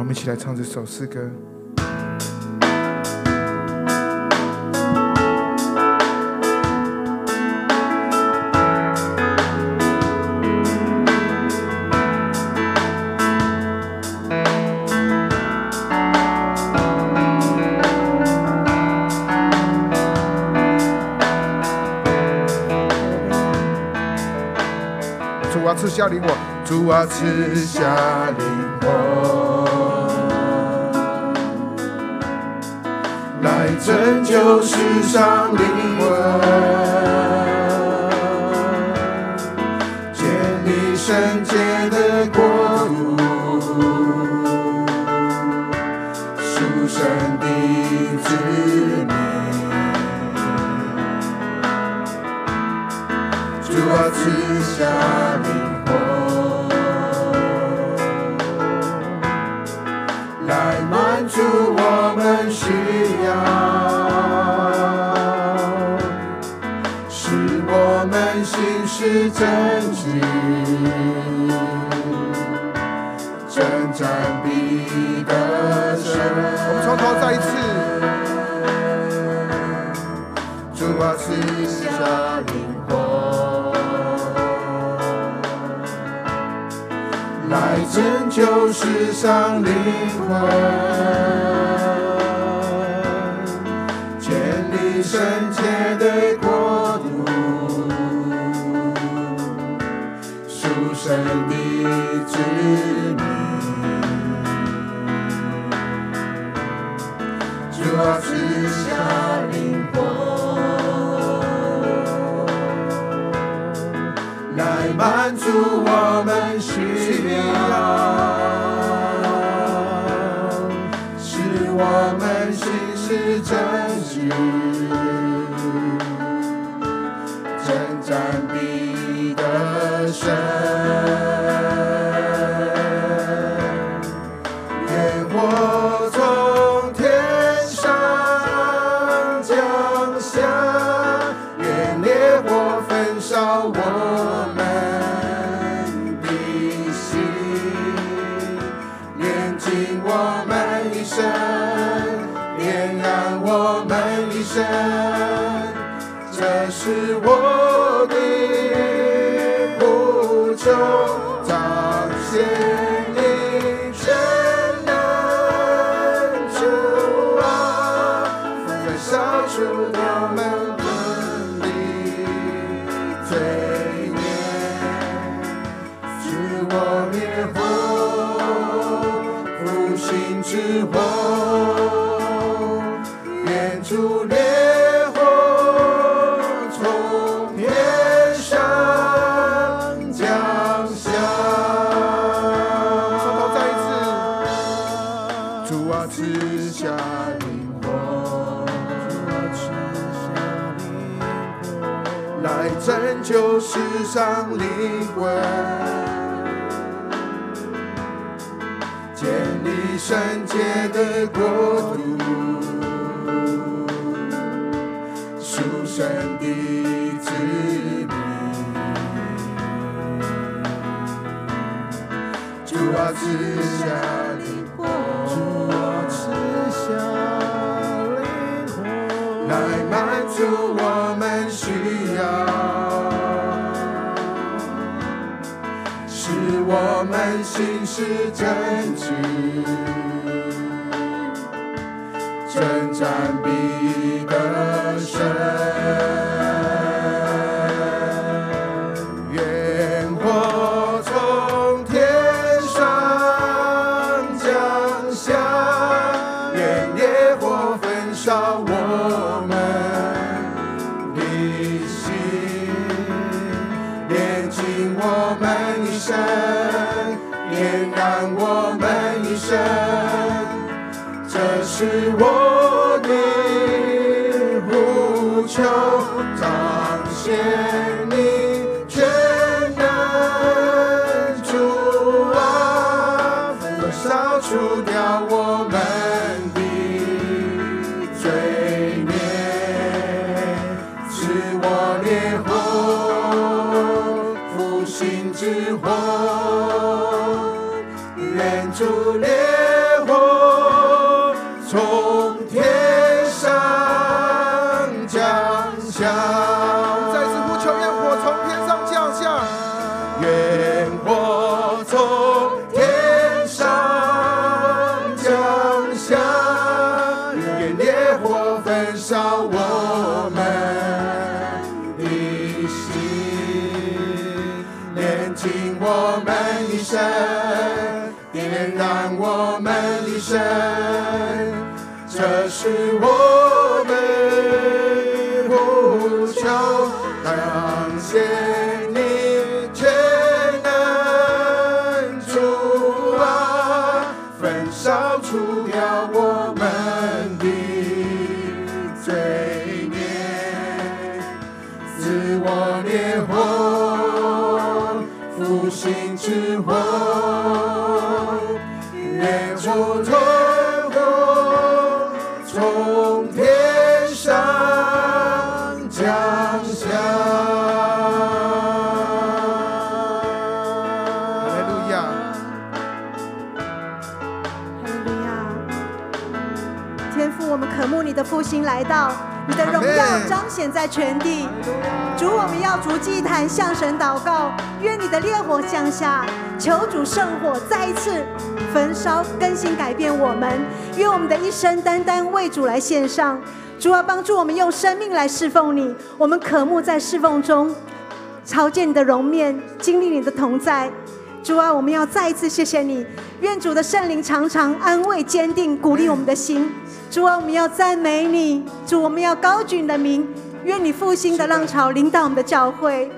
我们一起来唱这首诗歌。主啊，赐下灵火，主啊，赐下灵火，拯救世上灵魂，再一次，主啊，赐下灵火，来拯救世上灵魂，主啊，赐下灵火，来满足我们需要，使我们心事真实，的国度，属神的子民。主啊，赐下灵火，主啊，赐下灵火，来满足我们需要。使我们心事真 time be 点燃我们的神。这是我复兴来到，你的荣耀彰显在全地。主，我们要逐祭坛向神祷告，愿你的烈火降下，求主圣火再一次焚烧、更新、改变我们。愿我们的一生单单为主来献上。主啊，帮助我们用生命来侍奉你。我们渴慕在侍奉中朝见你的容面，经历你的同在。主啊，我们要再一次谢谢你。愿主的圣灵常常安慰、坚定、鼓励我们的心。主啊，我们要赞美你。主，我们要高举你的名。愿你复兴的浪潮领导我们的教会。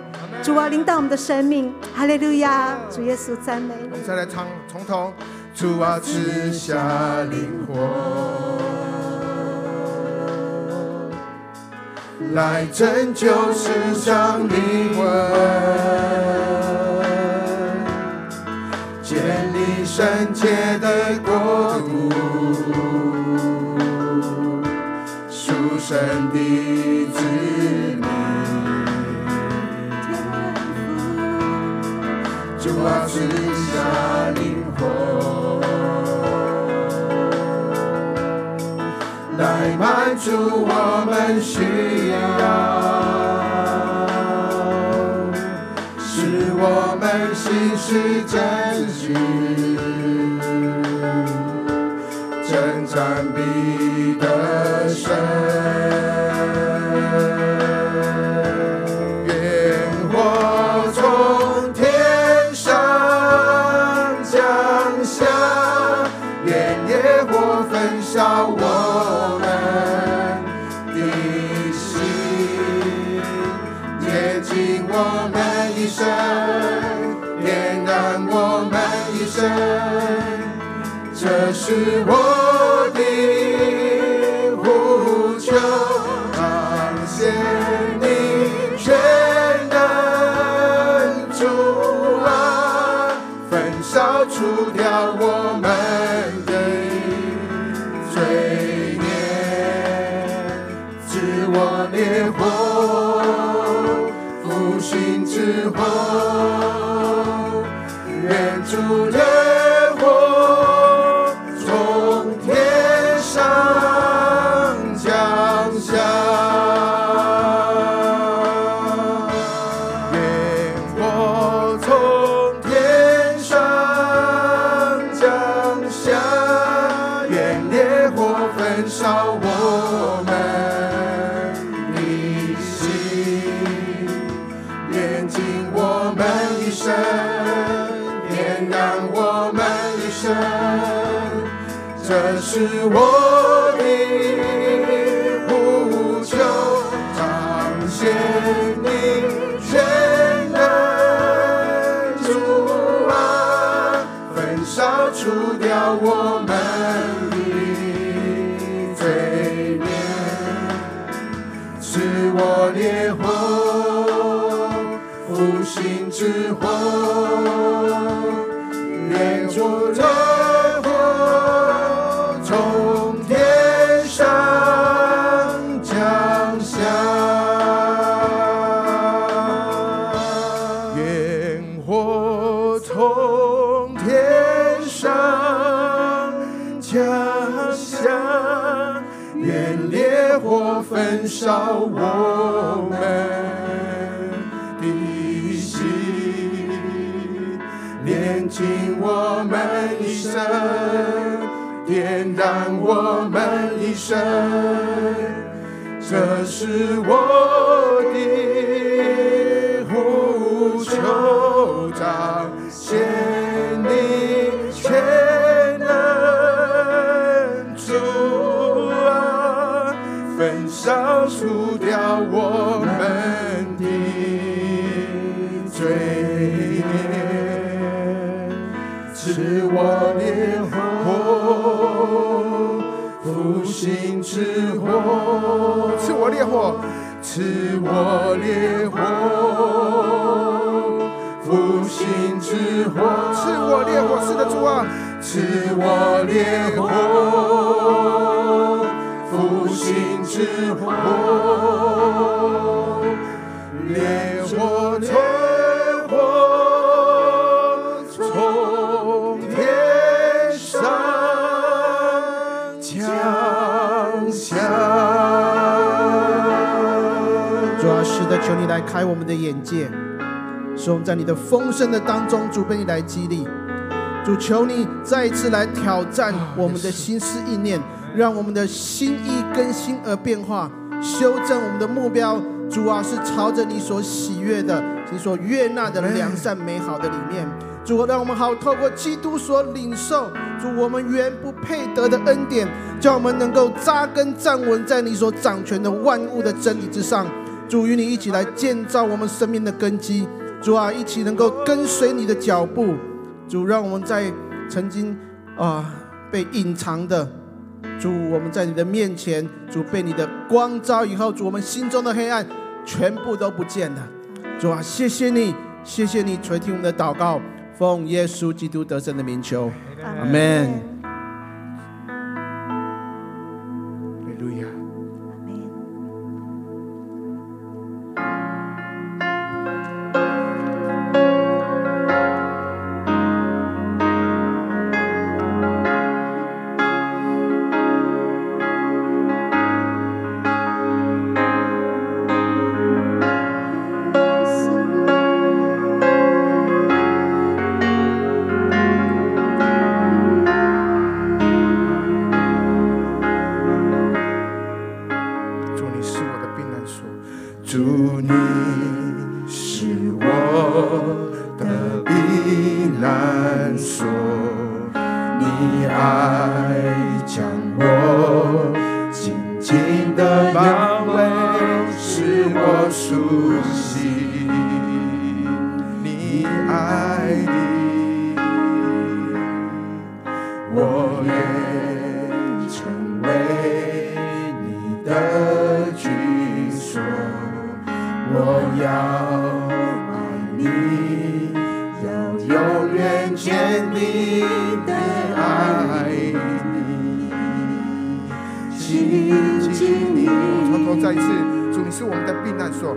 主啊，领导我们的生命。哈利路亚，主耶稣赞美你。我们再来唱，从头。主啊，赐下灵火，来拯救世上灵魂，建立圣洁的国神的子民。主啊，赐下灵火。来满足我们需要，使我们心事真实，征战必得胜。是我的呼求。感谢你全能主啊，焚烧除掉我们的罪孽，赐我烈火。复兴之后，愿主点睛我们一生，点亮我们一生，这是我。这是我兴之火，赐我烈火，赐我烈火。复兴之火，赐我烈火，是的主啊，赐我烈火。复兴之火，烈火来开我们的眼界，使我们在你的丰盛的当中，主被你来激励。主，求你再一次来挑战我们的心思意念，让我们的心意更新而变化，修正我们的目标。主啊，是朝着你所喜悦的、你所悦纳的良善美好的里面。主，啊让我们好透过基督所领受，主我们原不配得的恩典，叫我们能够扎根站稳在你所掌权的万物的真理之上。主，与你一起来建造我们生命的根基。主啊，一起能够跟随你的脚步。主，让我们在曾经啊被隐藏的，主，我们在你的面前，主被你的光照以后，主我们心中的黑暗全部都不见了。主啊，谢谢你，谢谢你垂听我们的祷告，奉耶稣基督得胜的名求，阿门。主，你是我的避难所，你爱将我紧紧的包围，使我熟悉。做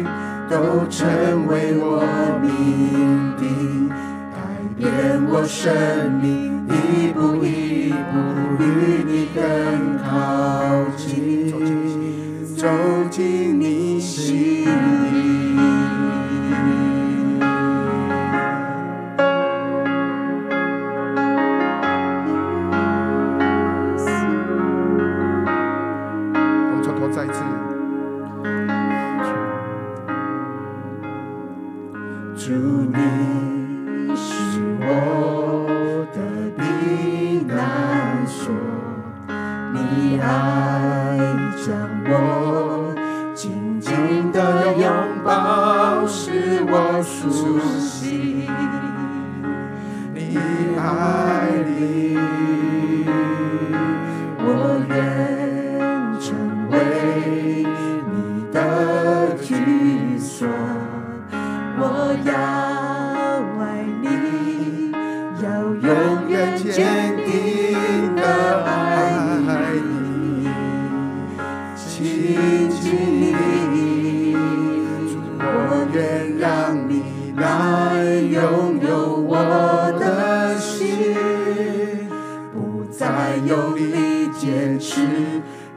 都成为我命定，改变我生命，一步一步与你等不再用力坚持，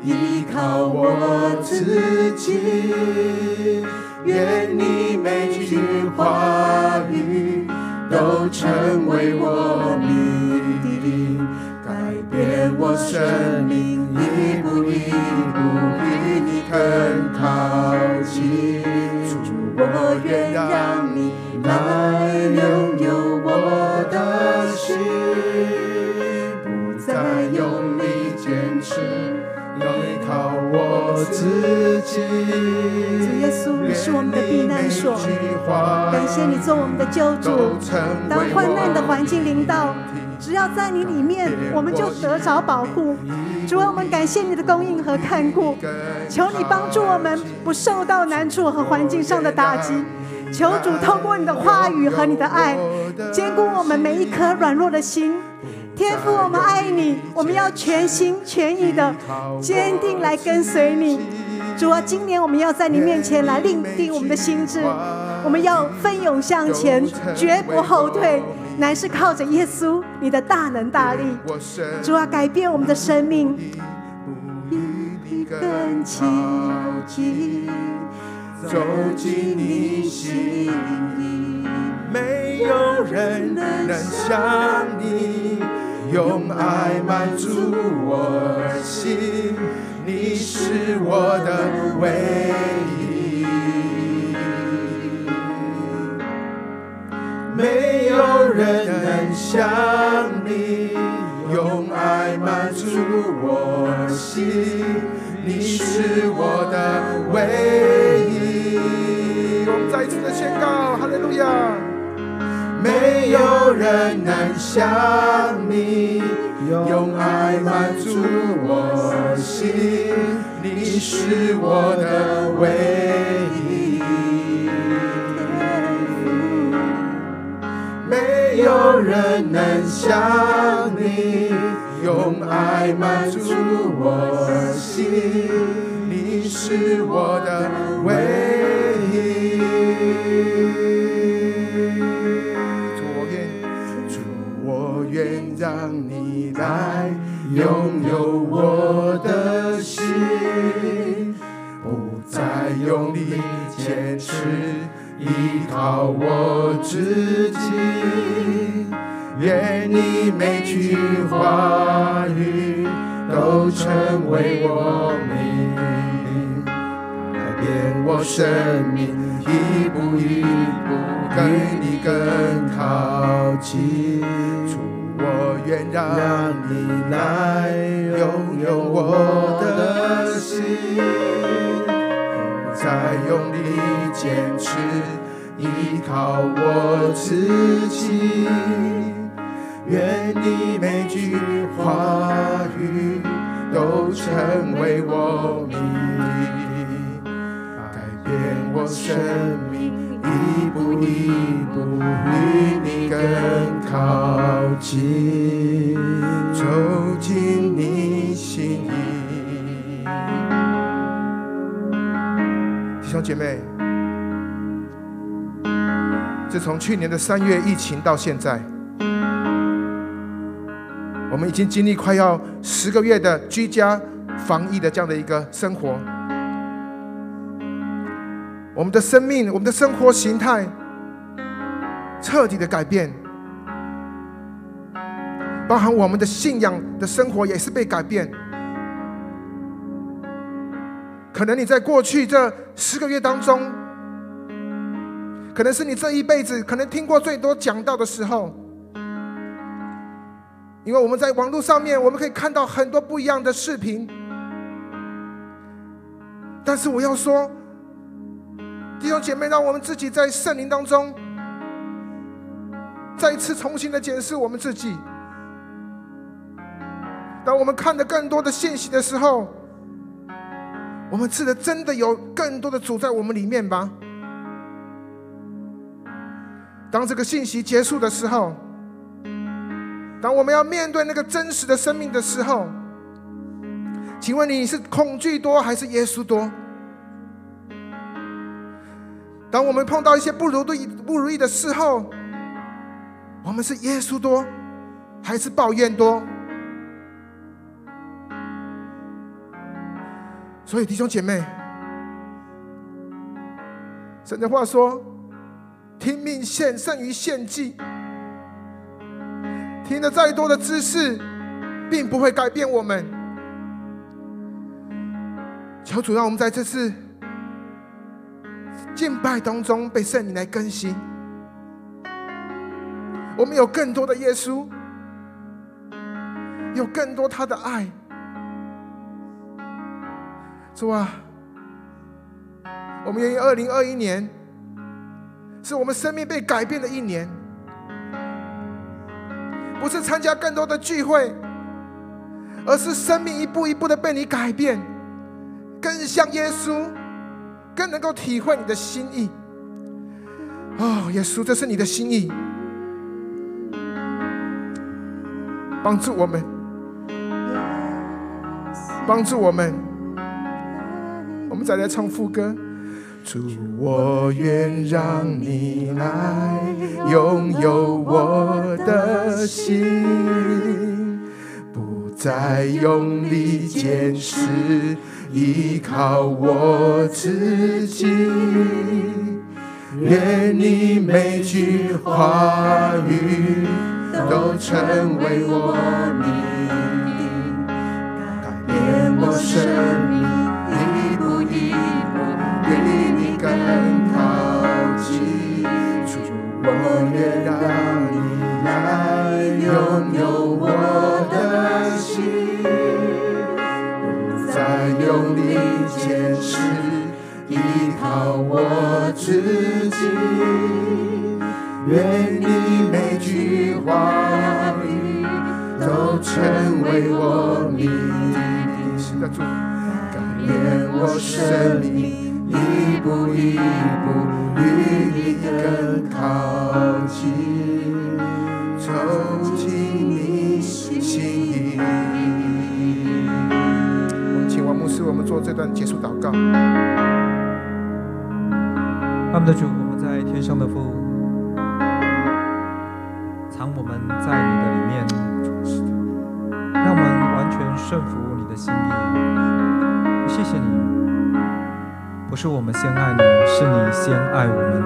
依靠我自己。愿你每句话语都成为我秘密，改变我生命，一步一步与你更靠近。我愿让你。主耶稣，你是我们的避难所，感谢你做我们的救主。当患难的环境临到，只要在你里面，我们就得着保护。主啊，我们感谢你的供应和看顾。求你帮助我们不受到难处和环境上的打击。求主透过你的话语和你的爱，坚固我们每一颗软弱的心。天父，我们爱你，我们要全心全意的坚定来跟随你。主啊，今年我们要在你面前来另定我们的心志，我们要奋勇向前，绝不后退。乃是靠着耶稣，你的大能大力，主啊，改变我们的生命，走进你心里，没有人能像你，用爱满足我心，你是我的唯一。没有人能像你，用爱满足我心，你是我的唯一。我们再一次的宣告，哈利路亚！没有人能像你，用爱满足我心，你是我的唯一。没有人能像你，用爱满足我心，你是我的唯一。让你来拥有我的心，不再用力坚持。依靠我自己，愿你每句话语都成为我命，改变我生命，一步一步跟你更靠近。主，我愿让你来拥有我的心。再用力坚持，依靠我自己。愿你每句话语都成为我命，改变我生命，一步一步与你更靠近，走进你心里。兄姐妹，自从去年的三月疫情到现在，我们已经经历快要十个月的居家防疫的这样的一个生活。我们的生命，我们的生活形态彻底的改变，包含我们的信仰的生活也是被改变。可能你在过去这十个月当中，可能是你这一辈子可能听过最多讲道的时候，因为我们在网络上面，我们可以看到很多不一样的视频，但是我要说。弟兄姐妹，让我们自己在圣灵当中，再一次重新的检视我们自己。当我们看的更多的信息的时候，我们吃的真的有更多的主在我们里面吗？当这个信息结束的时候，当我们要面对那个真实的生命的时候，请问，你是恐惧多还是耶稣多？当我们碰到一些不如意、不如意的事后，我们是耶稣多，还是抱怨多？所以弟兄姐妹，神的话说：“听命献胜于献祭。”听了再多的知识，并不会改变我们。求主让我们在这次。敬拜当中被圣灵来更新，我们有更多的耶稣，有更多他的爱，是吧？我们愿意二零二一年是我们生命被改变的一年，不是参加更多的聚会，而是生命一步一步的被你改变，更像耶稣。更能够体会你的心意，哦，耶稣，这是你的心意，帮助我们，帮助我们，我们再来唱副歌。主，我愿让你来拥有我的心，不再用力坚持。依靠我自己，愿你每句话语都成为我命，改变我生命，一步一步与你更靠近。主，我愿让我自己。愿你每句话语都成为我命，改变我生命，一步一步与你更靠近，走进你心意。我们做这段结束祷告。阿们的主，我们在天上的父，藏我们在你的里面，让我们完全顺服你的心意。谢谢你，不是我们先爱你，是你先爱我们。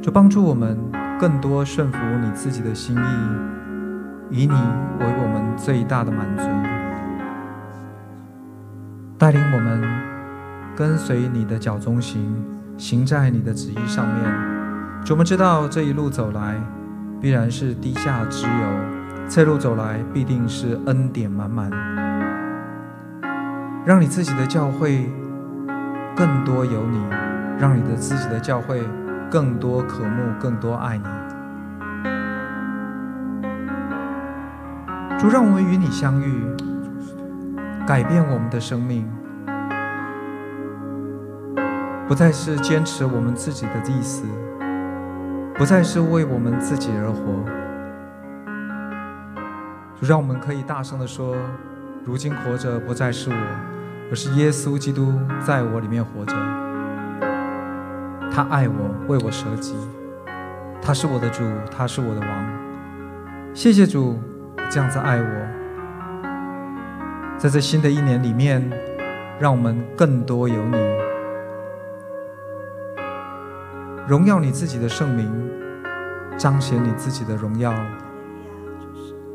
就帮助我们更多顺服你自己的心意。以你为我们最大的满足，带领我们跟随你的脚踪行，行在你的旨意上面。我们知道这一路走来必然是低下脂油，这路走来必定是恩典满满，让你自己的教会更多有你，让你的自己的教会更多渴慕，更多爱你。主，让我们与你相遇，改变我们的生命，不再是坚持我们自己的意思，不再是为我们自己而活。主，让我们可以大声地说：如今活着不再是我，而是耶稣基督在我里面活着。他爱我，为我舍己，他是我的主，他是我的王。谢谢主这样子爱我，在这新的一年里面，让我们更多有你，荣耀你自己的圣名，彰显你自己的荣耀，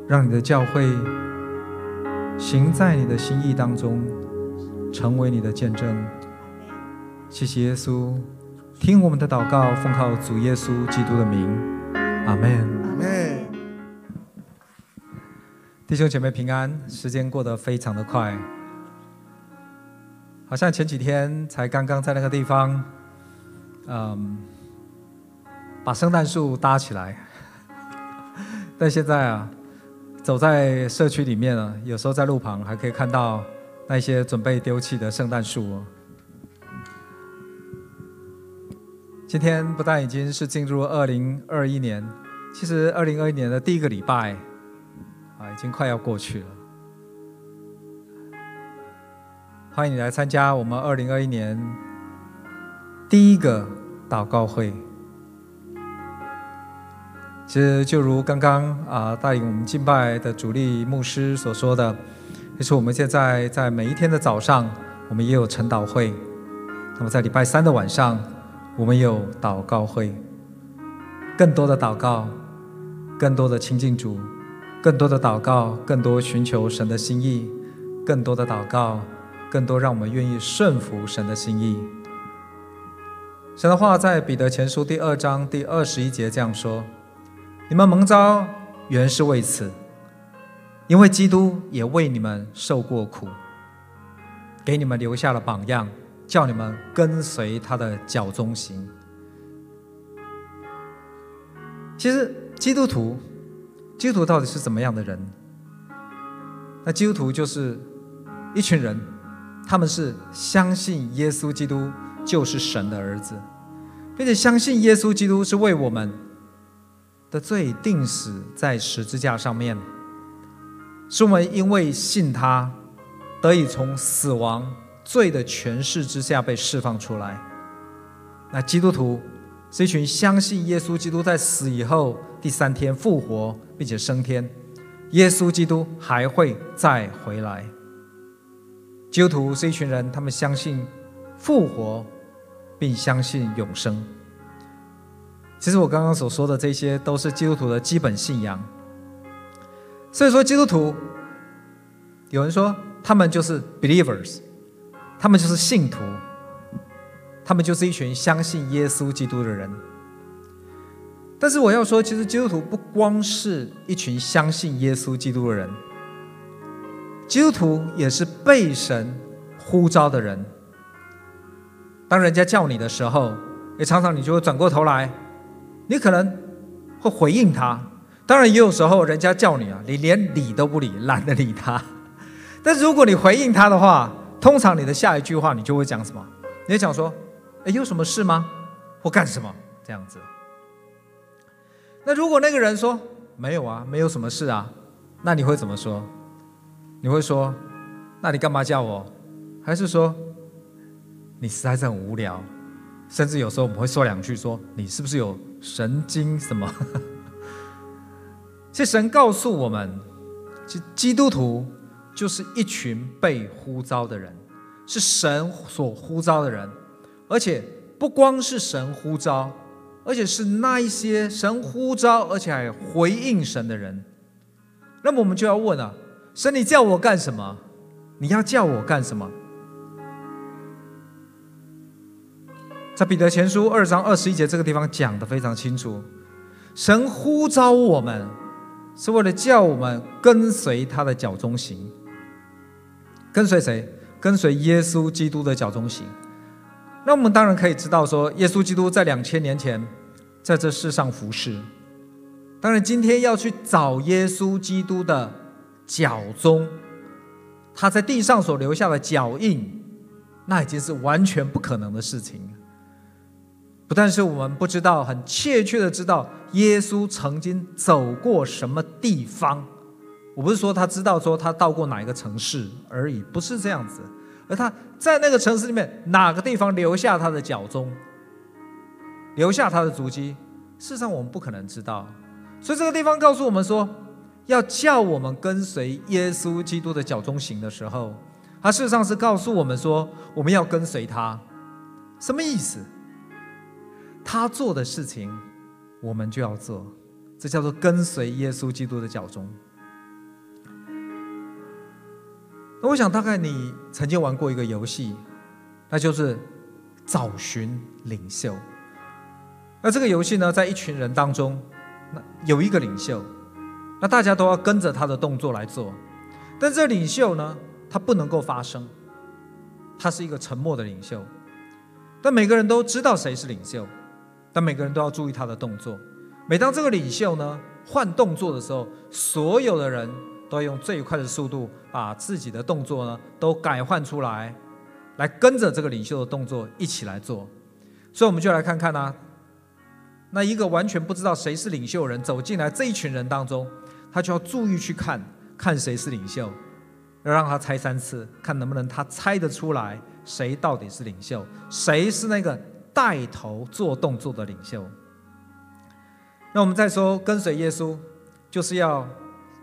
让你的教会行在你的心意当中，成为你的见证。谢谢耶稣，听我们的祷告，奉靠主耶稣基督的名，阿门。阿门。弟兄姐妹平安，时间过得非常的快，好像前几天才刚刚在那个地方，嗯，把圣诞树搭起来，但现在啊，走在社区里面啊，有时候在路旁还可以看到那些准备丢弃的圣诞树哦。今天不但已经是进入二零二一年，其实二零二一年的第一个礼拜啊。已经快要过去了，欢迎你来参加我们二零二一年第一个祷告会。其实就如刚刚啊带领我们敬拜的主力牧师所说的，就是我们现在在每一天的早上，我们也有晨祷会；那么在礼拜三的晚上，我们有祷告会。更多的祷告，更多的亲近主。更多的祷告，更多寻求神的心意；更多的祷告，更多让我们愿意顺服神的心意。神的话在彼得前书第二章第二十一节这样说：“你们蒙召原是为此，因为基督也为你们受过苦，给你们留下了榜样，叫你们跟随他的脚踪行。”其实基督徒。基督徒到底是怎么样的人？那基督徒就是一群人，他们是相信耶稣基督就是神的儿子，并且相信耶稣基督是为我们的罪定死在十字架上面，是我们因为信他得以从死亡罪的权势之下被释放出来。那基督徒是一群相信耶稣基督在死以后第三天复活。并且升天，耶稣基督还会再回来。基督徒是一群人，他们相信复活，并相信永生。其实我刚刚所说的这些，都是基督徒的基本信仰。所以说，基督徒有人说他们就是 believers，他们就是信徒，他们就是一群相信耶稣基督的人。但是我要说，其实基督徒不光是一群相信耶稣基督的人，基督徒也是被神呼召的人。当人家叫你的时候，也常常你就会转过头来，你可能会回应他。当然也有时候人家叫你啊，你连理都不理，懒得理他。但是如果你回应他的话，通常你的下一句话你就会讲什么？你会讲说：“哎，有什么事吗？或干什么？”这样子。那如果那个人说没有啊，没有什么事啊，那你会怎么说？你会说，那你干嘛叫我？还是说，你实在是很无聊？甚至有时候我们会说两句，说你是不是有神经什么？其实神告诉我们，其实基督徒就是一群被呼召的人，是神所呼召的人，而且不光是神呼召。而且是那一些神呼召，而且还回应神的人。那么我们就要问啊，神，你叫我干什么？你要叫我干什么？在彼得前书二章二十一节这个地方讲得非常清楚，神呼召我们是为了叫我们跟随他的脚踪行。跟随谁？跟随耶稣基督的脚踪行。那我们当然可以知道，说耶稣基督在两千年前在这世上服侍。当然，今天要去找耶稣基督的脚踪，他在地上所留下的脚印，那已经是完全不可能的事情。不但是我们不知道，很确切的知道耶稣曾经走过什么地方。我不是说他知道说他到过哪一个城市而已，不是这样子。而他在那个城市里面哪个地方留下他的脚踪，留下他的足迹，事实上我们不可能知道。所以这个地方告诉我们说，要叫我们跟随耶稣基督的脚踪行的时候，他事实上是告诉我们说，我们要跟随他。什么意思？他做的事情，我们就要做，这叫做跟随耶稣基督的脚踪。那我想，大概你曾经玩过一个游戏，那就是找寻领袖。那这个游戏呢，在一群人当中，那有一个领袖，那大家都要跟着他的动作来做。但这领袖呢，他不能够发声，他是一个沉默的领袖。但每个人都知道谁是领袖。但每个人都要注意他的动作。每当这个领袖呢换动作的时候，所有的人都要用最快的速度把自己的动作呢都改换出来，来跟着这个领袖的动作一起来做。所以我们就来看看呢、那一个完全不知道谁是领袖人走进来这一群人当中，他就要注意去看看谁是领袖，要让他猜三次，看能不能他猜得出来谁到底是领袖，谁是那个。带头做动作的领袖。那我们再说，跟随耶稣，就是要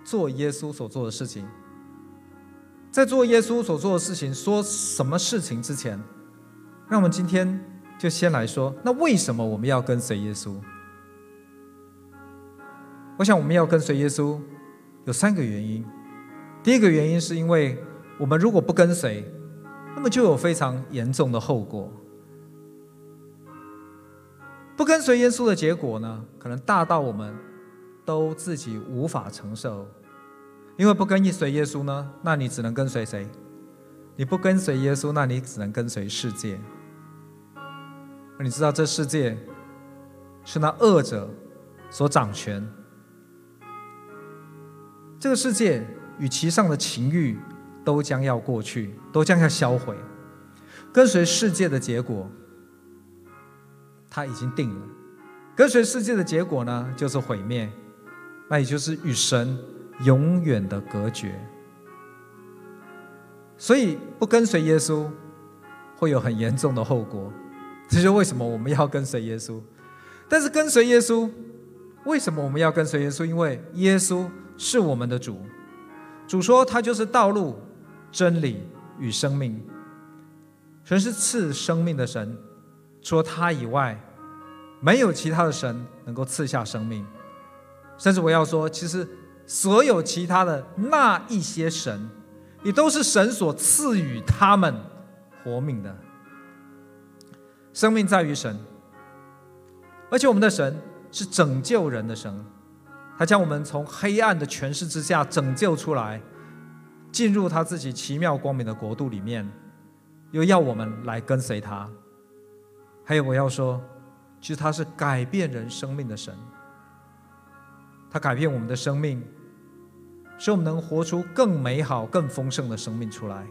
做耶稣所做的事情。在做耶稣所做的事情，说什么事情之前，让我们今天就先来说，那为什么我们要跟随耶稣？我想我们要跟随耶稣有三个原因。第一个原因是因为我们如果不跟随，那么就有非常严重的后果。不跟随耶稣的结果呢，可能大到我们都自己无法承受。因为不跟随耶稣呢，那你只能跟随谁？你不跟随耶稣，那你只能跟随世界。你知道这世界是那恶者所掌权，这个世界与其上的情欲都将要过去，都将要销毁。跟随世界的结果。他已经定了，跟随世界的结果呢，就是毁灭，那也就是与神永远的隔绝。所以不跟随耶稣，会有很严重的后果。这就是为什么我们要跟随耶稣。但是跟随耶稣，为什么我们要跟随耶稣？因为耶稣是我们的主，主说他就是道路、真理与生命。神是赐生命的神。除了他以外，没有其他的神能够赐下生命。甚至我要说，其实所有其他的那一些神，也都是神所赐予他们活命的。生命在于神，而且我们的神是拯救人的神，他将我们从黑暗的权势之下拯救出来，进入他自己奇妙光明的国度里面，又要我们来跟随他。还有我要说，其实他是改变人生命的神，他改变我们的生命，使我们能活出更美好、更丰盛的生命出来。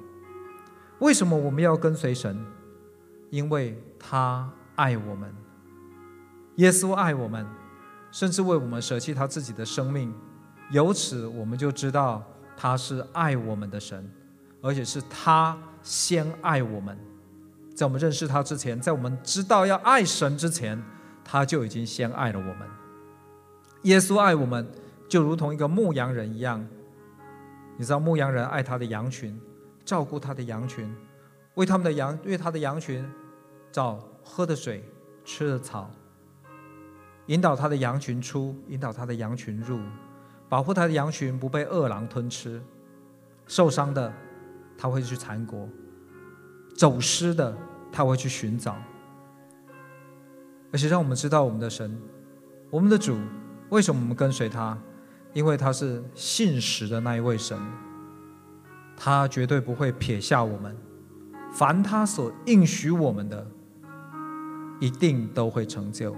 为什么我们要跟随神？因为他爱我们，耶稣爱我们，甚至为我们舍弃他自己的生命。由此，我们就知道他是爱我们的神，而且是他先爱我们。在我们认识他之前，在我们知道要爱神之前，他就已经先爱了我们。耶稣爱我们，就如同一个牧羊人一样。你知道牧羊人爱他的羊群，照顾他的羊群，为他们的羊，为他的羊群找喝的水、吃的草，引导他的羊群出，引导他的羊群入，保护他的羊群不被饿狼吞吃。受伤的，他会去缠裹。走失的，他会去寻找，而且让我们知道我们的神，我们的主，为什么我们跟随他？因为他是信实的那一位神，他绝对不会撇下我们，凡他所应许我们的，一定都会成就。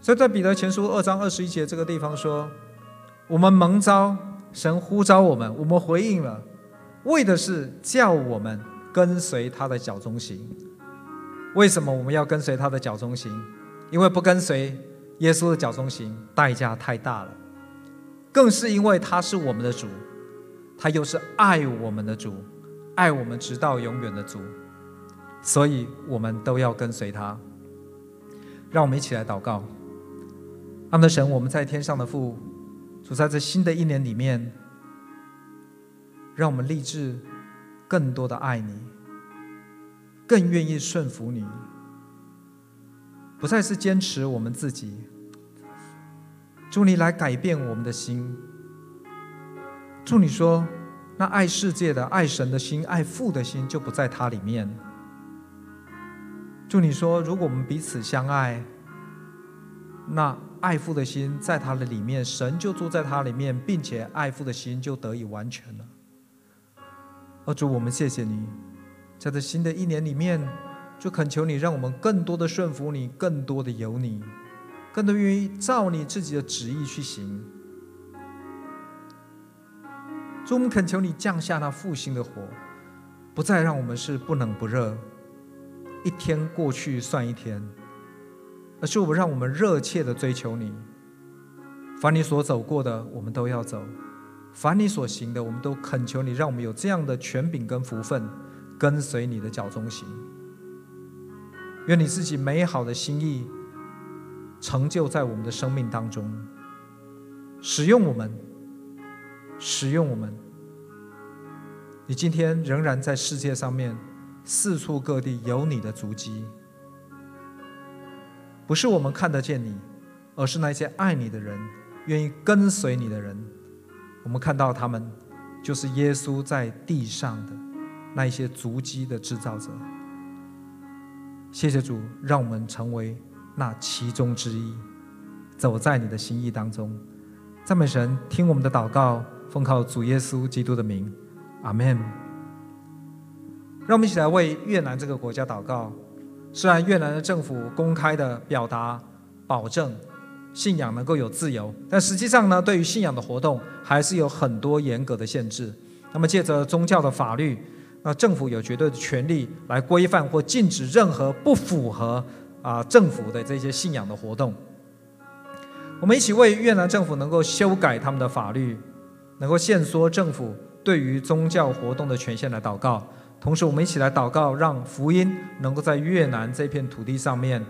所以在彼得前书二章二十一节这个地方说，我们蒙召，神呼召我们，我们回应了。为的是叫我们跟随他的脚踪行。为什么我们要跟随他的脚踪行？因为不跟随耶稣的脚踪行，代价太大了。更是因为他是我们的主，他又是爱我们的主，爱我们直到永远的主，所以我们都要跟随他。让我们一起来祷告。阿们，神，我们在天上的父，主在这新的一年里面，让我们立志更多的爱你，更愿意顺服你，不再是坚持我们自己。祝你来改变我们的心。祝你说，那爱世界的、爱神的心、爱父的心就不在它里面。祝你说，如果我们彼此相爱，那爱父的心在他的里面，神就住在他里面，并且爱父的心就得以完全了。哦，主，我们谢谢你，在这新的一年里面，就恳求你，让我们更多的顺服你，更多的有你，更多愿意照你自己的旨意去行。主，我们恳求你降下那复兴的火，不再让我们是不冷不热，一天过去算一天，而是我们让我们热切的追求你。凡你所走过的，我们都要走；凡你所行的，我们都恳求你，让我们有这样的权柄跟福分，跟随你的脚踪行。愿你自己美好的心意成就在我们的生命当中，使用我们。使用我们，你今天仍然在世界上面，四处各地有你的足迹。不是我们看得见你，而是那些爱你的人，愿意跟随你的人。我们看到他们，就是耶稣在地上的那一些足迹的制造者。谢谢主，让我们成为那其中之一，走在你的心意当中。赞美神，听我们的祷告。奉靠主耶稣基督的名，阿门。让我们一起来为越南这个国家祷告。虽然越南的政府公开的表达保证信仰能够有自由，但实际上呢，对于信仰的活动还是有很多严格的限制。那么借着宗教的法律，那政府有绝对的权利来规范或禁止任何不符合啊政府的这些信仰的活动。我们一起为越南政府能够修改他们的法律。能够限缩政府对于宗教活动的权限来祷告，同时我们一起来祷告，让福音能够在越南这片土地上面，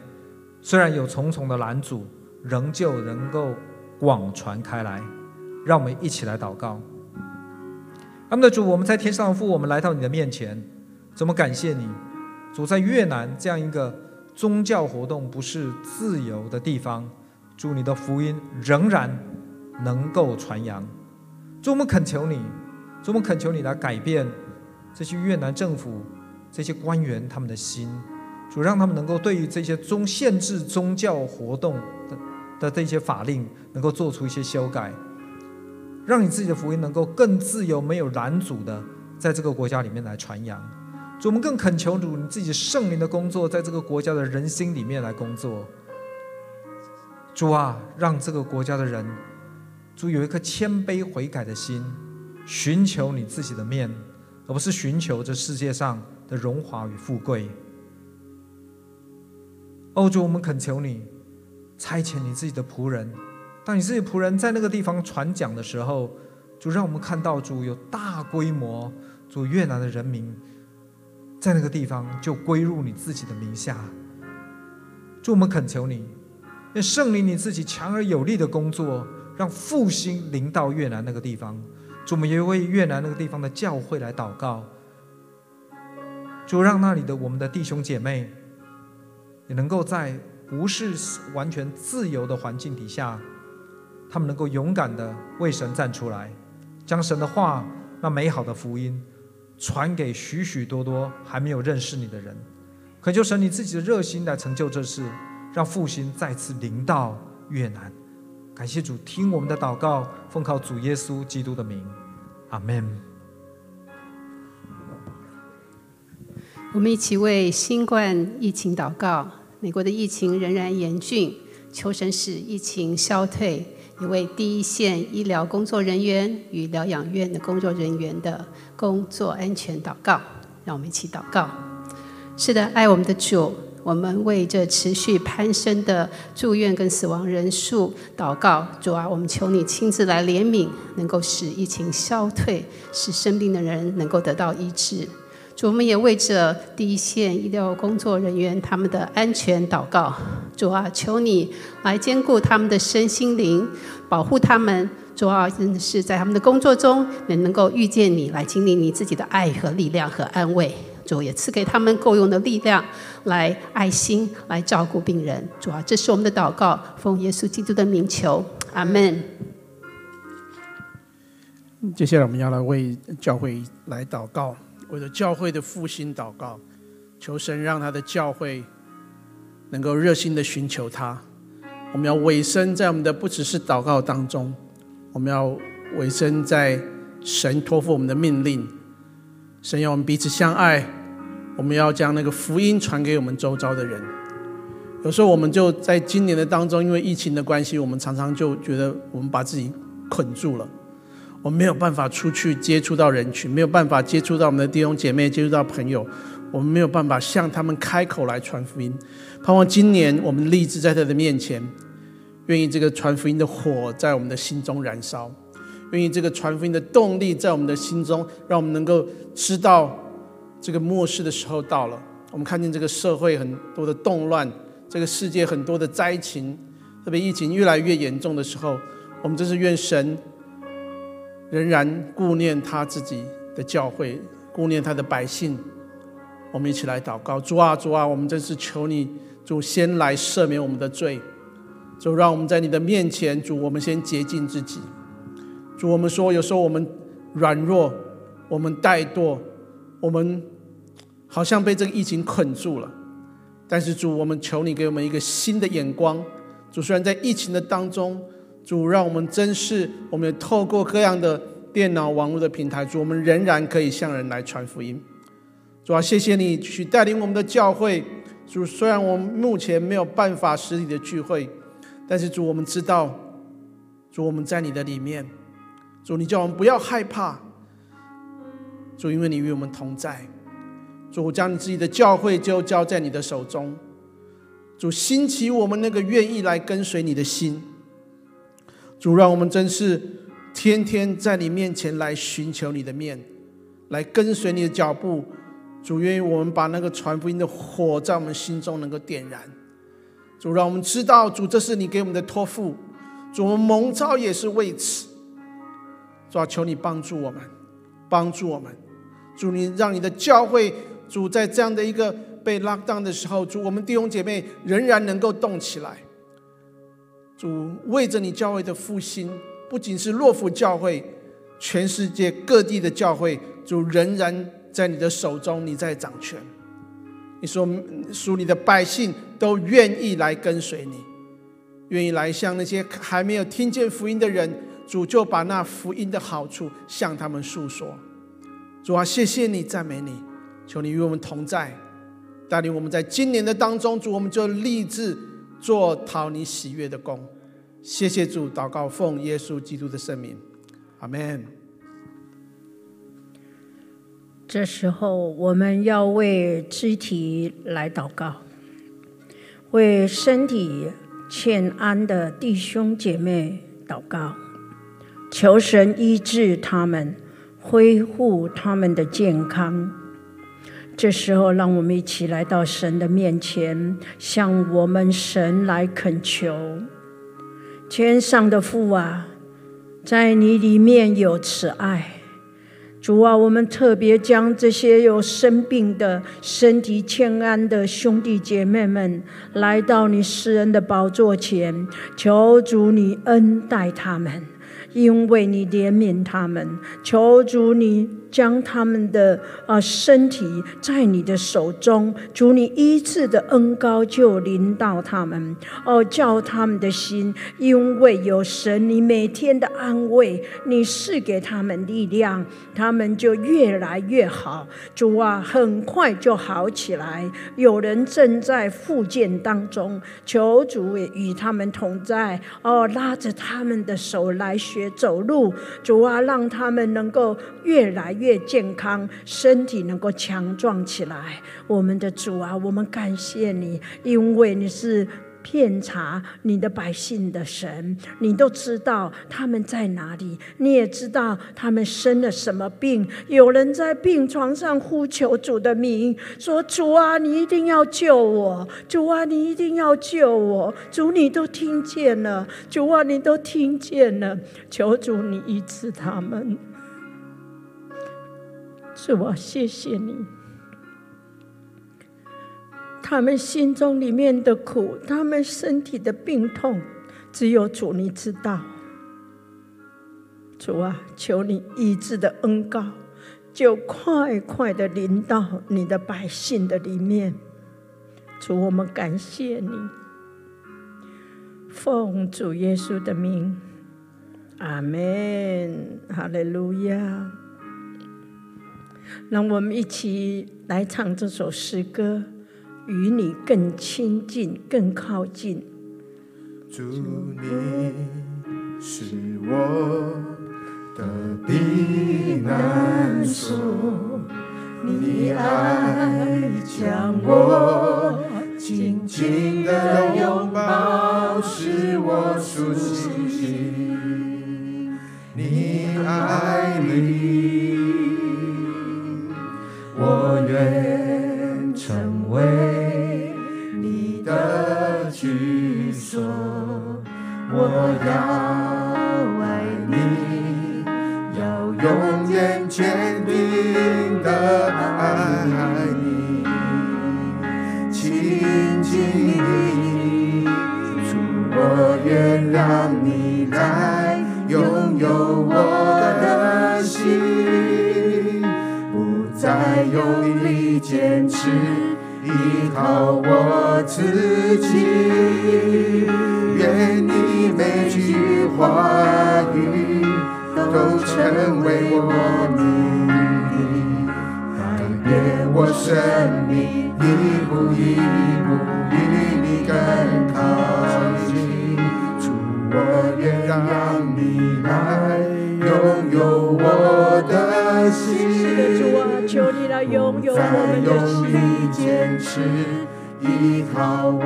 虽然有重重的拦阻，仍旧能够广传开来。让我们一起来祷告。阿们的主，我们在天上的父，我们来到你的面前，怎么感谢你？主在越南这样一个宗教活动不是自由的地方，祝你的福音仍然能够传扬。主，我们恳求你，主，我们恳求你来改变这些越南政府、这些官员他们的心，主，让他们能够对于这些宗限制宗教活动的的这些法令，能够做出一些修改，让你自己的福音能够更自由、没有拦阻的在这个国家里面来传扬。主，我们更恳求主，你自己圣灵的工作，在这个国家的人心里面来工作。主啊，让这个国家的人。主有一颗谦卑悔改的心，寻求你自己的面，而不是寻求这世界上的荣华与富贵。欧，主，我们恳求你差遣你自己的仆人，当你自己仆人在那个地方传讲的时候，主让我们看到主有大规模，主越南的人民在那个地方就归入你自己的名下。主，我们恳求你，愿圣灵你自己强而有力的工作。让复兴临到越南那个地方，主，我们也为越南那个地方的教会来祷告。主，让那里的我们的弟兄姐妹也能够在不是完全自由的环境底下，他们能够勇敢的为神站出来，将神的话那美好的福音传给许许多多还没有认识你的人。恳求神你自己的热心来成就这事，让复兴再次临到越南。感谢主，听我们的祷告，奉靠主耶稣基督的名，阿门。我们一起为新冠疫情祷告。美国的疫情仍然严峻，求神使疫情消退，也为第一线医疗工作人员与疗养院的工作人员的工作安全祷告。让我们一起祷告。是的，爱我们的主。我们为这持续攀升的住院跟死亡人数祷告。主啊，我们求你亲自来怜悯，能够使疫情消退，使生病的人能够得到医治。主，我们也为着第一线医疗工作人员他们的安全祷告。主啊，求你来兼顾他们的身心灵，保护他们。主啊，真的是在他们的工作中也能够遇见你，来经历你自己的爱和力量和安慰。主也赐给他们够用的力量，来爱心来照顾病人。主啊，这是我们的祷告，奉耶稣基督的名求，阿门。接下来我们要来为教会来祷告。为了教会的复兴祷告，求神让他的教会能够热心的寻求他。我们要委身在我们的不只是祷告当中，我们要委身在神托付我们的命令。神要我们彼此相爱，我们要将那个福音传给我们周遭的人。有时候我们就在今年的当中，因为疫情的关系，我们常常就觉得我们把自己捆住了。我们没有办法出去接触到人群，没有办法接触到我们的弟兄姐妹，接触到朋友，我们没有办法向他们开口来传福音。盼望今年我们立志在他的面前，愿意这个传福音的火在我们的心中燃烧，愿意这个传福音的动力在我们的心中，让我们能够知道这个末世的时候到了。我们看见这个社会很多的动乱，这个世界很多的灾情，特别疫情越来越严重的时候，我们真是愿神。仍然顾念他自己的教会，顾念他的百姓，我们一起来祷告。主啊，主啊，我们真是求你，主先来赦免我们的罪，主让我们在你的面前，主我们先洁净自己。主，我们说有时候我们软弱，我们怠惰，我们好像被这个疫情捆住了。但是主，我们求你给我们一个新的眼光。主，虽然在疫情的当中。主，让我们珍视，我们也透过各样的电脑、网络的平台，主，我们仍然可以向人来传福音。主啊，谢谢你去带领我们的教会。主，虽然我们目前没有办法实体的聚会，但是主，我们知道，主，我们在你的里面。主，你叫我们不要害怕。主，因为你与我们同在。主，将你自己的教会就交在你的手中。主，兴起我们那个愿意来跟随你的心。主，让我们真是天天在你面前来寻求你的面，来跟随你的脚步。主，愿意我们把那个传福音的火在我们心中能够点燃。主，让我们知道，主，这是你给我们的托付。主，我们蒙召也是为此。主啊，求你帮助我们，帮助我们。主，你让你的教会，主在这样的一个被 lock down 的时候，主，我们弟兄姐妹仍然能够动起来。主为着你教会的复兴，不仅是洛福教会，全世界各地的教会，主仍然在你的手中，你在掌权。你说属你的百姓都愿意来跟随你，愿意来向那些还没有听见福音的人，主就把那福音的好处向他们诉说。主啊，谢谢你，赞美你，求你与我们同在，带领我们在今年的当中，主我们就立志。做讨你喜悦的工，谢谢主，祷告奉耶稣基督的圣名，阿门。这时候，我们要为肢体来祷告，为身体欠安的弟兄姐妹祷告，求神医治他们，恢复他们的健康。这时候，让我们一起来到神的面前，向我们神来恳求。天上的父啊，在你里面有慈爱。主啊，我们特别将这些有生病的、身体欠安的兄弟姐妹们，来到你施恩的宝座前，求主你恩待他们，因为你怜悯他们，求主你。将他们的啊身体在你的手中，主你医治的恩膏就临到他们哦，叫他们的心，因为有神，你每天的安慰，你赐给他们力量，他们就越来越好。主啊，很快就好起来。有人正在复健当中，求主也与他们同在哦，拉着他们的手来学走路。主啊，让他们能够越来越健康，身体能够强壮起来。我们的主啊，我们感谢你，因为你是。遍察你的百姓的神，你都知道他们在哪里，你也知道他们生了什么病。有人在病床上呼求主的名，说：“主啊，你一定要救我！主啊，你一定要救我！主，你都听见了，主啊，你都听见了，求主你医治他们。主啊，谢谢你。”他们心中里面的苦，他们身体的病痛，只有主你知道。主啊，求你医治的恩膏，就快快的临到你的百姓的里面。主，我们感谢你，奉主耶稣的名，阿门，哈利路亚。让我们一起来唱这首诗歌。与你更亲近，更靠近。主，你是我的避难所，你爱将我紧紧的拥抱，使我苏醒。你爱你，居所，我要爱你，要永远坚定的爱你，亲近你，主，我愿让你来拥有我的心，不再用力坚持。依靠我自己，愿你每句话语都成为我命，改变我生命，一步一步与你更靠近。主，我愿让你来拥有我的心。求你来拥有我们的心，我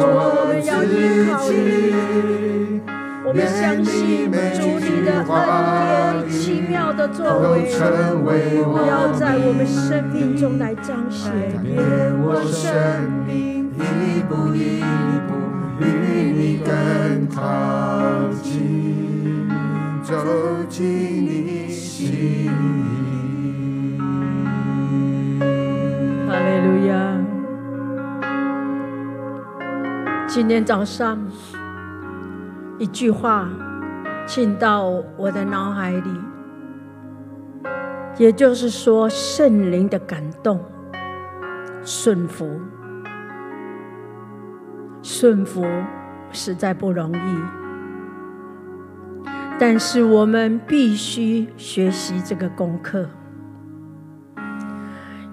们要依靠你，我们相信主你的恩典奇妙的作为，要在我们生命中来彰显。我生命一步一步与你更靠近，走进你心。今天早上，一句话进到我的脑海里，也就是说，圣灵的感动，顺服，顺服实在不容易，但是我们必须学习这个功课，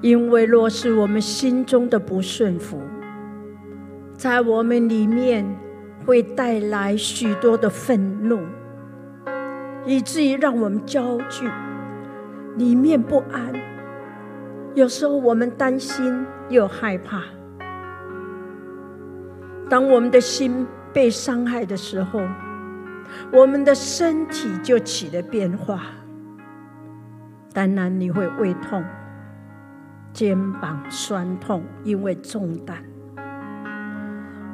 因为若是我们心中的不顺服，在我们里面会带来许多的愤怒，以至于让我们焦惧，里面不安。有时候我们担心又害怕。当我们的心被伤害的时候，我们的身体就起了变化。当然你会胃痛、肩膀酸痛，因为重担。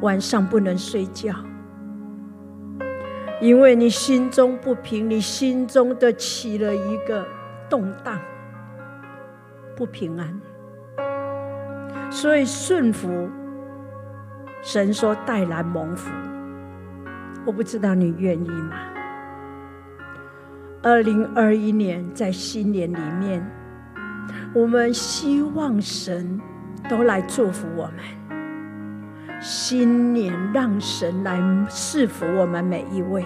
晚上不能睡觉，因为你心中不平，你心中的起了一个动荡，不平安。所以顺服，神说带来蒙福。我不知道你愿意吗？二零二一年在新年里面，我们希望神都来祝福我们。新年让神来赐福我们每一位，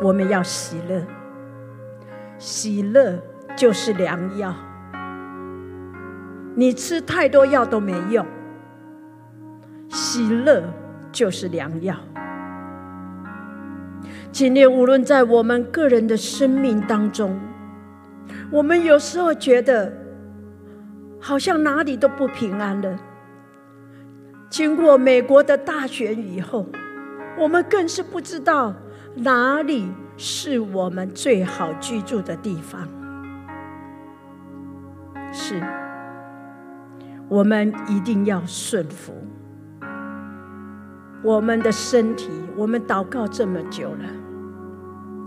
我们要喜乐，喜乐就是良药。你吃太多药都没用，喜乐就是良药。今天无论在我们个人的生命当中，我们有时候觉得好像哪里都不平安了。经过美国的大选以后，我们更是不知道哪里是我们最好居住的地方。是，我们一定要顺服。我们的身体，我们祷告这么久了，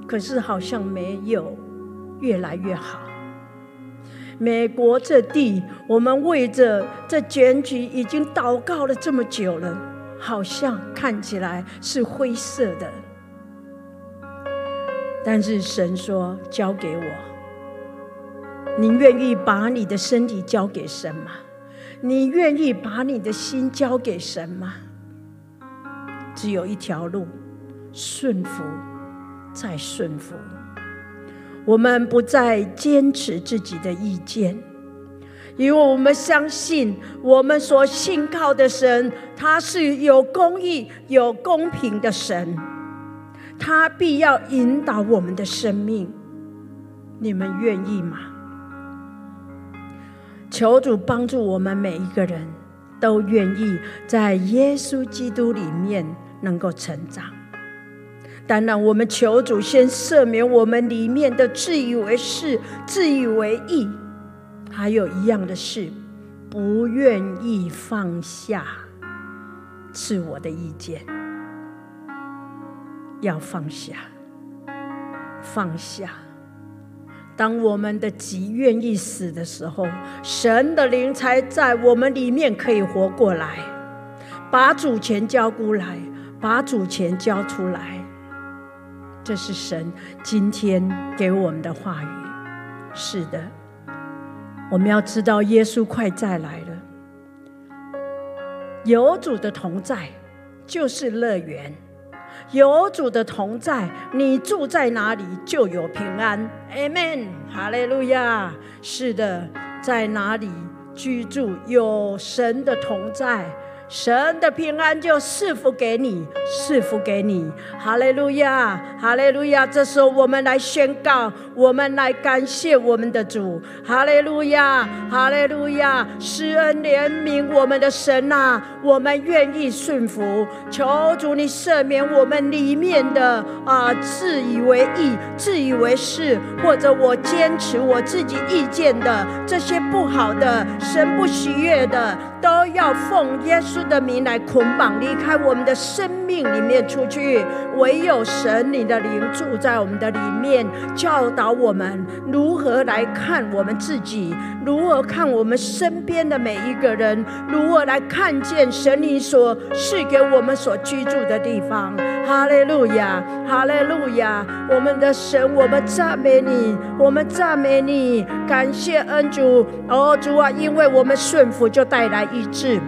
可是好像没有越来越好。美国这地，我们为着这选举已经祷告了这么久了，好像看起来是灰色的。但是神说：“交给我，你愿意把你的身体交给神吗？你愿意把你的心交给神吗？只有一条路，顺服，再顺服。”我们不再坚持自己的意见，因为我们相信我们所信靠的神，他是有公义、有公平的神，他必要引导我们的生命。你们愿意吗？求主帮助我们每一个人都愿意在耶稣基督里面能够成长。当然，我们求主先赦免我们里面的自以为是、自以为义，还有一样的事，不愿意放下自我的意见，要放下，放下。当我们的己愿意死的时候，神的灵才在我们里面可以活过来，把主权交过来，把主权交出来。这是神今天给我们的话语。是的，我们要知道耶稣快再来了。有主的同在就是乐园，有主的同在，你住在哪里就有平安。Amen，哈利路亚。是的，在哪里居住有神的同在。神的平安就赐福给你，赐福给你，哈利路亚，哈利路亚。这时候我们来宣告，我们来感谢我们的主，哈利路亚，哈利路亚。施恩怜悯我们的神呐，我们愿意顺服，求主你赦免我们里面的啊自以为义、自以为是，或者我坚持我自己意见的这些不好的、神不喜悦的，都要奉耶稣的名来捆绑，离开我们的生命里面出去。唯有神，你的灵住在我们的里面，教导我们如何来看我们自己，如何看我们身边的每一个人，如何来看见神你所赐给我们所居住的地方。哈利路亚，哈利路亚！我们的神，我们赞美你，我们赞美你，感谢恩主。哦，主啊，因为我们顺服，就带来医治。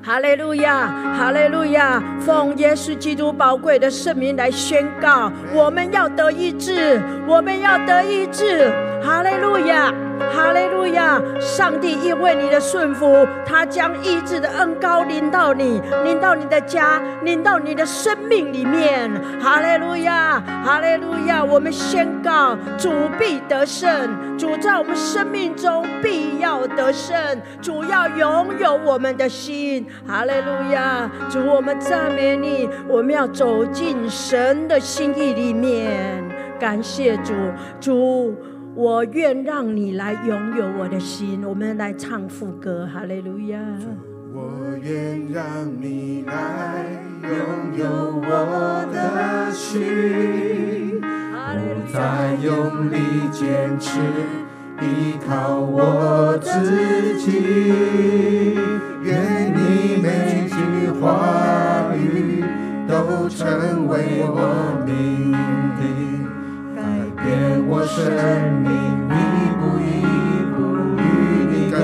哈利路亚，哈利路亚！奉耶稣基督宝贵的圣名来宣告，我们要得医治，我们要得医治。哈利路亚。哈利路亚！上帝因为你的顺服，他将医治的恩膏临到你，临到你的家，临到你的生命里面。哈利路亚！哈利路亚！我们宣告，主必得胜，主在我们生命中必要得胜，主要拥有我们的心。哈利路亚！主，我们赞美你，我们要走进神的心意里面。感谢主，主。我愿让你来拥有我的心，我们来唱副歌，哈利路亚。我愿让你来拥有我的心，不再用力坚持，依靠我自己。愿你每句话语都成为我命令。愿我生命一步一步与你更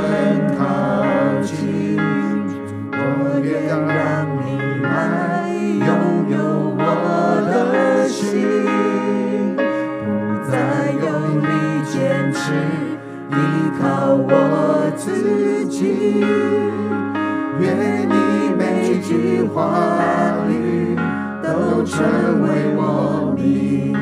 靠近，我愿让你来拥有我的心，不再用力坚持，依靠我自己。愿你每句话语都成为我命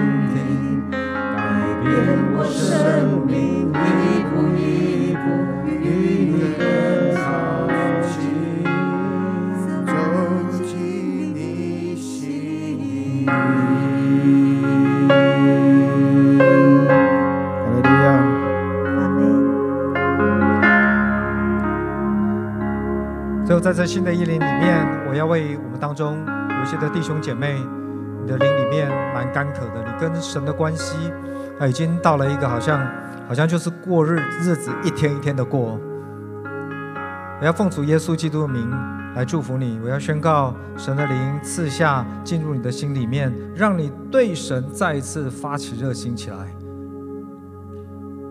最后在这新的一年里面，我要为我们当中有一些的弟兄姐妹，你的灵里面蛮干渴的，你跟神的关系，啊，已经到了一个好像，好像就是过日日子一天一天的过。我要奉主耶稣基督的名来祝福你，我要宣告神的灵赐下进入你的心里面，让你对神再一次发起热心起来。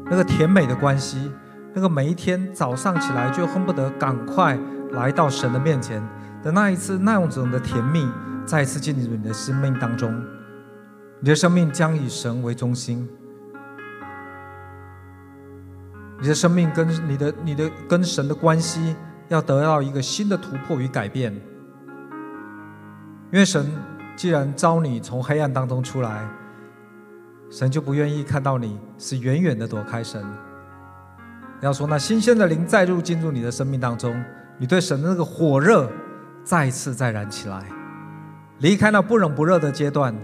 那个甜美的关系，那个每一天早上起来就恨不得赶快。来到神的面前的那一次，那种的甜蜜，再次进入你的生命当中，你的生命将以神为中心，你的生命跟你的、你的跟神的关系要得到一个新的突破与改变，因为神既然召你从黑暗当中出来，神就不愿意看到你是远远的躲开神，要说那新鲜的灵再入进入你的生命当中。你对神的那个火热再次再燃起来，离开那不冷不热的阶段，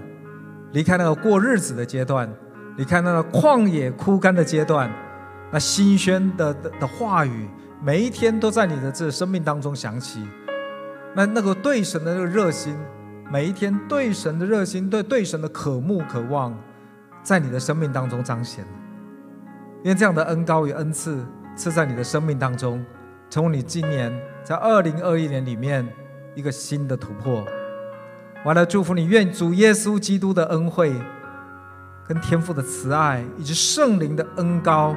离开那个过日子的阶段，离开那个旷野枯干的阶段，那新鲜的的的话语，每一天都在你的这生命当中响起。那那个对神的那个热心，每一天对神的热心，对对神的渴慕渴望，在你的生命当中彰显。因为这样的恩膏与恩赐赐在你的生命当中。成为你今年在二零二一年里面一个新的突破。完了，祝福你，愿主耶稣基督的恩惠、跟天父的慈爱以及圣灵的恩膏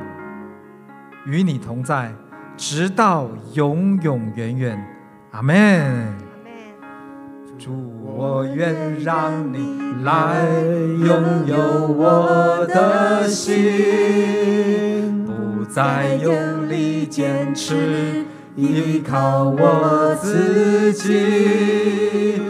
与你同在，直到永永远远。阿门。阿门。主，我愿让你来拥有我的心。不再用力坚持，依靠我自己。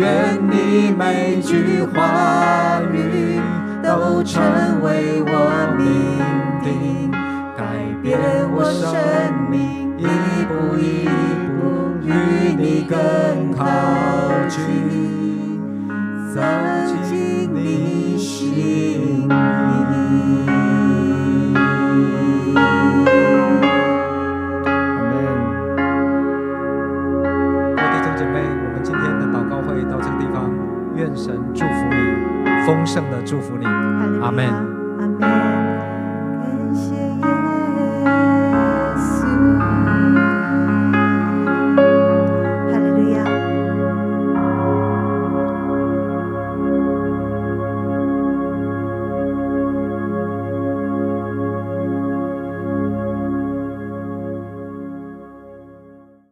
愿你每句话语都成为我命定，改变我生命，一步一步与你更靠近，走进你心里。神祝福你，丰盛的祝福你，阿门，阿门。感谢。